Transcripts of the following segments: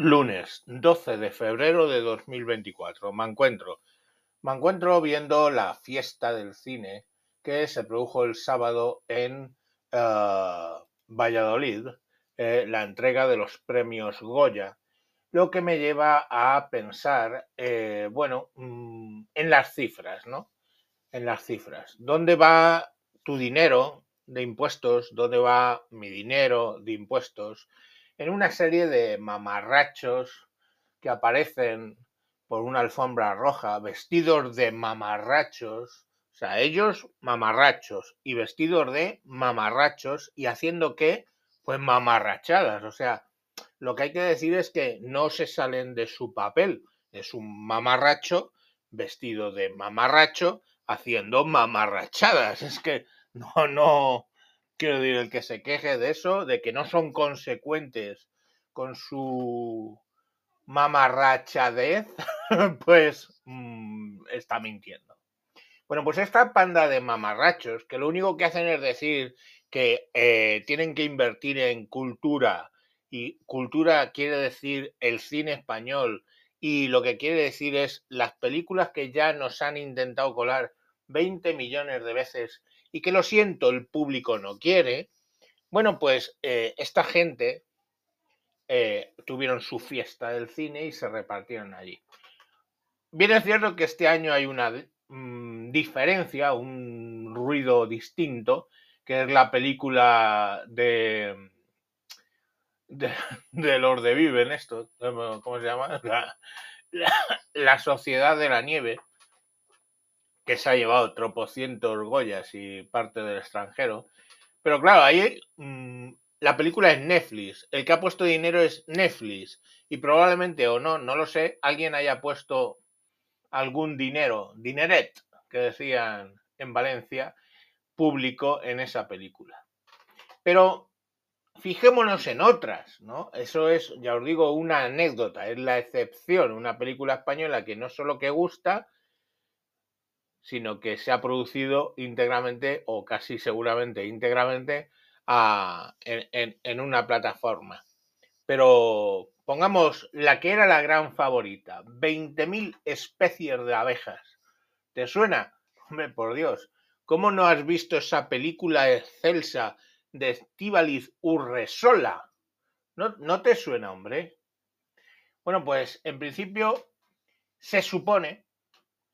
Lunes 12 de febrero de 2024. Me encuentro. Me encuentro viendo la fiesta del cine que se produjo el sábado en eh, Valladolid, eh, la entrega de los premios Goya, lo que me lleva a pensar, eh, bueno, mm, en las cifras, ¿no? En las cifras. ¿Dónde va tu dinero de impuestos? ¿Dónde va mi dinero de impuestos? En una serie de mamarrachos que aparecen por una alfombra roja, vestidos de mamarrachos, o sea, ellos mamarrachos y vestidos de mamarrachos y haciendo qué? Pues mamarrachadas, o sea, lo que hay que decir es que no se salen de su papel, es un mamarracho vestido de mamarracho haciendo mamarrachadas, es que no, no, quiero decir, el que se queje de eso, de que no son consecuentes con su mamarrachadez, pues mm, está mintiendo. Bueno, pues esta panda de mamarrachos, que lo único que hacen es decir que eh, tienen que invertir en cultura, y cultura quiere decir el cine español, y lo que quiere decir es las películas que ya nos han intentado colar 20 millones de veces y que lo siento, el público no quiere, bueno, pues eh, esta gente eh, tuvieron su fiesta del cine y se repartieron allí. Bien es cierto que este año hay una mm, diferencia, un ruido distinto, que es la película de, de, los de Viven, esto, ¿cómo se llama? la Sociedad de la Nieve, que se ha llevado tropocientos Goyas y parte del extranjero. Pero claro, ahí mm, la película es Netflix. El que ha puesto dinero es Netflix. Y probablemente, o no, no lo sé, alguien haya puesto algún dinero, dineret, que decían en Valencia, público en esa película. Pero fijémonos en otras, ¿no? Eso es, ya os digo, una anécdota, es la excepción, una película española que no solo que gusta, sino que se ha producido íntegramente o casi seguramente íntegramente en, una plataforma. Pero pongamos la que era la gran favorita, 20.000 especies de abejas. ¿Te suena? Hombre, por Dios, ¿cómo no has visto esa película excelsa de Estíbaliz Urresola? ¿No, ¿No te suena, hombre? Bueno, pues en principio se supone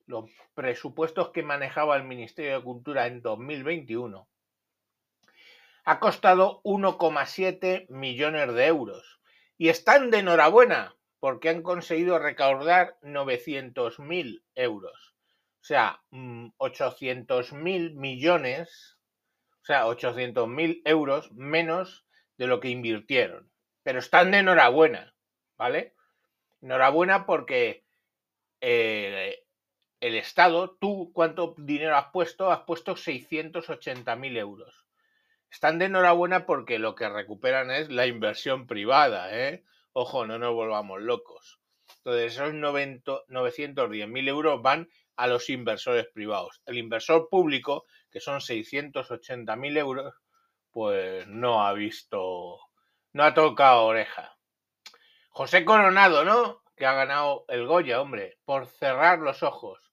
los presupuestos que manejaba el Ministerio de Cultura en 2021, ha costado 1,7 millones de euros. Y están de enhorabuena porque han conseguido recaudar 900.000 euros. O sea, 800.000 mm, millones, o sea, 800.000 euros menos de lo que invirtieron. Pero están de enhorabuena, ¿vale? Enhorabuena porque eh, el Estado, tú, ¿cuánto dinero has puesto? Has puesto 680.000 euros. Están de enhorabuena porque lo que recuperan es la inversión privada, ¿eh? Ojo, no nos volvamos locos. Entonces, esos 910.000 euros van a los inversores privados. El inversor público, que son 680.000 euros, pues no ha visto, no ha tocado oreja. José Coronado, ¿no? Que ha ganado el Goya, hombre, por cerrar los ojos.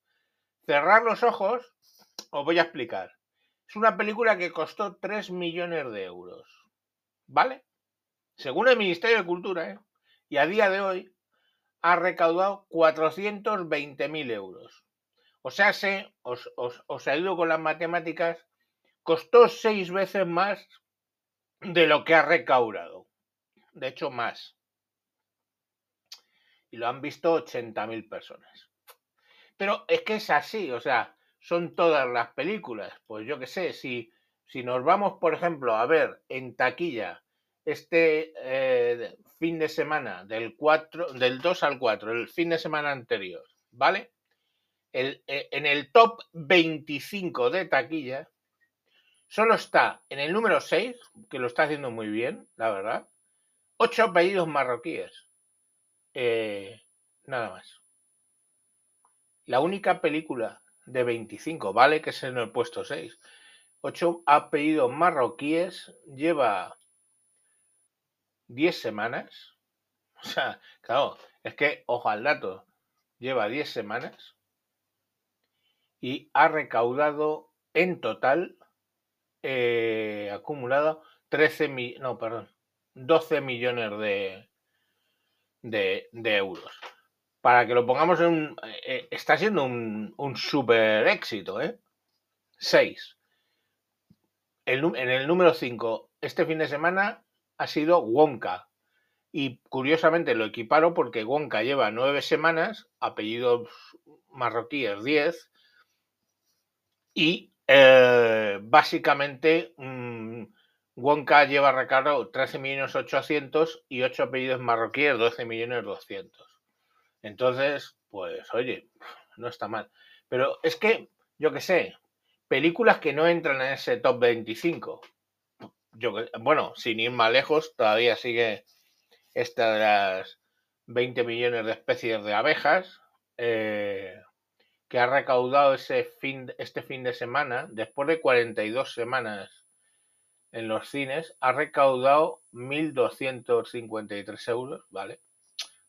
Cerrar los ojos, os voy a explicar. Es una película que costó 3 millones de euros. ¿Vale? Según el Ministerio de Cultura, ¿eh? y a día de hoy ha recaudado 420.000 euros. O sea, se, os, os, os ayudo con las matemáticas, costó seis veces más de lo que ha recaudado. De hecho, más. Y lo han visto 80.000 personas. Pero es que es así, o sea, son todas las películas. Pues yo qué sé, si, si nos vamos, por ejemplo, a ver en taquilla este eh, fin de semana del, 4, del 2 al 4, el fin de semana anterior, ¿vale? El, eh, en el top 25 de taquilla, solo está en el número 6, que lo está haciendo muy bien, la verdad, ocho apellidos marroquíes. Eh, nada más. La única película de 25, vale que se en el puesto 6. Ocho apellidos marroquíes, lleva 10 semanas, O sea, claro, es que, ojo al dato, lleva 10 semanas y ha recaudado en total, eh, acumulado 13 mil, no, perdón, 12 millones de, de, de euros. Para que lo pongamos en un... eh, está siendo un, super éxito, ¿eh? 6. El, nu- en el número 5, este fin de semana ha sido Wonka. Y curiosamente lo equiparo porque Wonka lleva nueve semanas, apellidos marroquíes 10, y eh, básicamente mm, Wonka lleva recargado 13 millones 800 y 8 apellidos marroquíes 12 millones 200. Entonces, pues oye, no está mal. Pero es que, yo qué sé, películas que no entran en ese top 25. Yo, bueno, sin ir más lejos, todavía sigue esta de las 20 millones de especies de abejas, eh, que ha recaudado ese fin, este fin de semana, después de 42 semanas en los cines, ha recaudado 1.253 euros, ¿vale?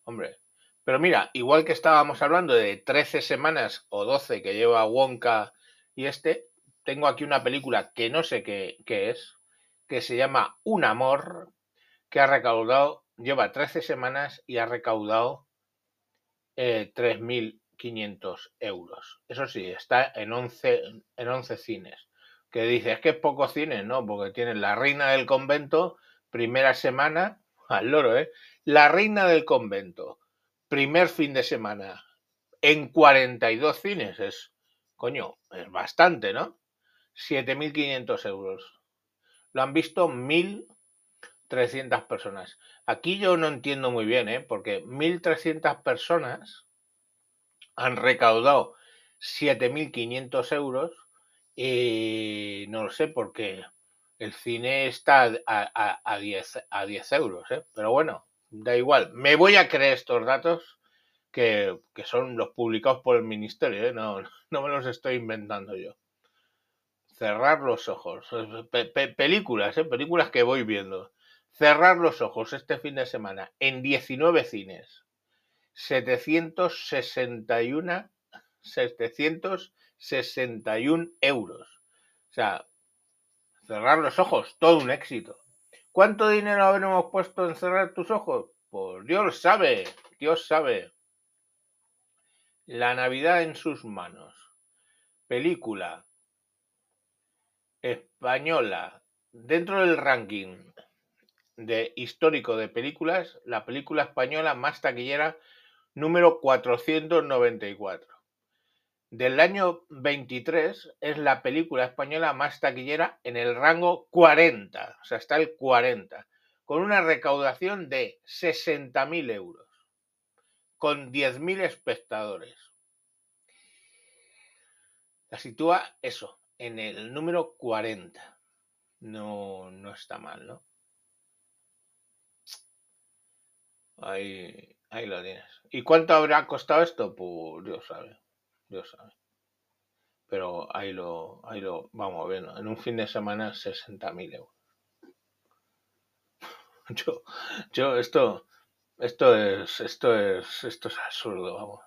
Hombre, pero mira, igual que estábamos hablando de 13 semanas o 12 que lleva Wonka y este, tengo aquí una película que no sé qué, qué es, que se llama Un Amor, que ha recaudado, lleva 13 semanas y ha recaudado eh, 3.500 euros. Eso sí, está en 11, en 11 cines. Que dice, es que es poco cine, ¿no? Porque tiene La Reina del Convento, primera semana, al loro, ¿eh? La Reina del Convento, primer fin de semana, en 42 cines. Es, coño, es bastante, ¿no? 7.500 euros. Lo han visto 1.300 personas. Aquí yo no entiendo muy bien, ¿eh? Porque 1.300 personas han recaudado 7.500 euros y no lo sé porque el cine está a, a, a 10, a 10 euros, ¿eh? Pero bueno, da igual. Me voy a creer estos datos que, que son los publicados por el ministerio, ¿eh? No, no me los estoy inventando yo. Cerrar los ojos. Pe- pe- películas, ¿eh? Películas que voy viendo. Cerrar los ojos este fin de semana en 19 cines. 761, 761 euros. O sea, cerrar los ojos, todo un éxito. ¿Cuánto dinero habremos puesto en cerrar tus ojos? Pues Dios sabe, Dios sabe. La Navidad en sus manos. Película española dentro del ranking de histórico de películas, la película española más taquillera número 494. Del año 23 es la película española más taquillera en el rango 40, o sea, está el 40, con una recaudación de 60.000 euros, con 10.000 espectadores. La sitúa eso, en el número 40. No, no está mal, ¿no? Ahí, ahí lo tienes. ¿Y cuánto habrá costado esto? Pues Dios sabe. Pero ahí lo, ahí lo vamos viendo. En un fin de semana, 60.000 euros. Yo, yo, esto, esto es, esto es, esto es absurdo, vamos.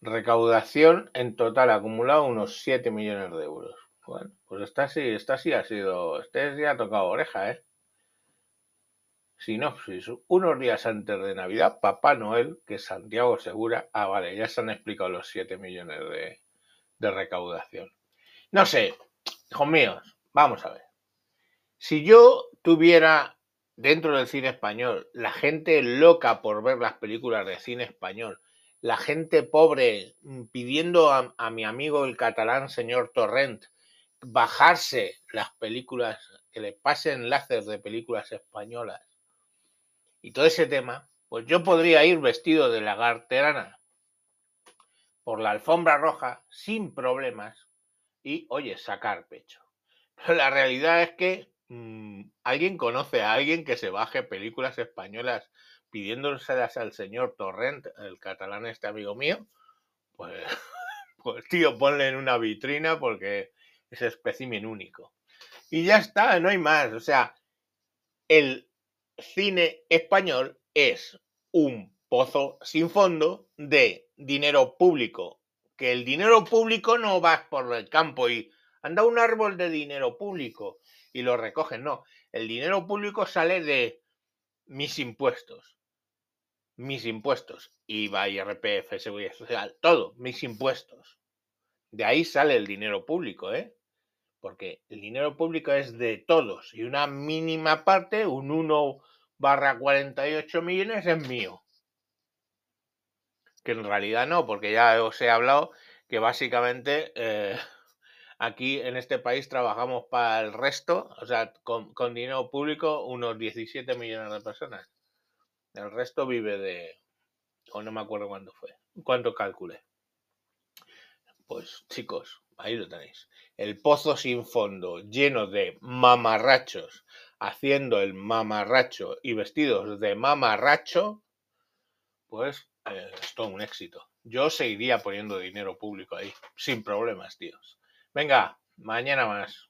Recaudación en total acumulado unos 7 millones de euros. Bueno, pues esta sí, esta sí ha sido, este sí ha tocado oreja, ¿eh? Sinopsis. Unos días antes de Navidad, Papá Noel, que Santiago Segura. Ah, vale, ya se han explicado los 7 millones de, de recaudación. No sé, hijos míos, vamos a ver. Si yo tuviera dentro del cine español la gente loca por ver las películas de cine español, la gente pobre mm, pidiendo a, a mi amigo el catalán señor Torrent bajarse las películas, que le pase enlaces de películas españolas y todo ese tema, pues yo podría ir vestido de lagarterana por la alfombra roja sin problemas y, oye, sacar pecho. Pero la realidad es que mmm, alguien conoce a alguien que se baje películas españolas pidiéndoselas al señor Torrent, el catalán este amigo mío, pues, pues tío, ponle en una vitrina porque es espécimen único. Y ya está, no hay más. O sea, el cine español es un pozo sin fondo de dinero público. Que el dinero público no va por el campo y anda un árbol de dinero público y lo recogen, no. El dinero público sale de mis impuestos. Mis impuestos. IVA, IRPF, Seguridad Social, todo, mis impuestos. De ahí sale el dinero público, ¿eh? Porque el dinero público es de todos y una mínima parte, un 1 barra 48 millones es mío. Que en realidad no, porque ya os he hablado que básicamente eh, aquí en este país trabajamos para el resto, o sea, con, con dinero público, unos 17 millones de personas. El resto vive de, o no me acuerdo cuánto fue, cuánto calculé. Pues chicos, ahí lo tenéis. El pozo sin fondo, lleno de mamarrachos, haciendo el mamarracho y vestidos de mamarracho, pues eh, es todo un éxito. Yo seguiría poniendo dinero público ahí, sin problemas, tíos. Venga, mañana más.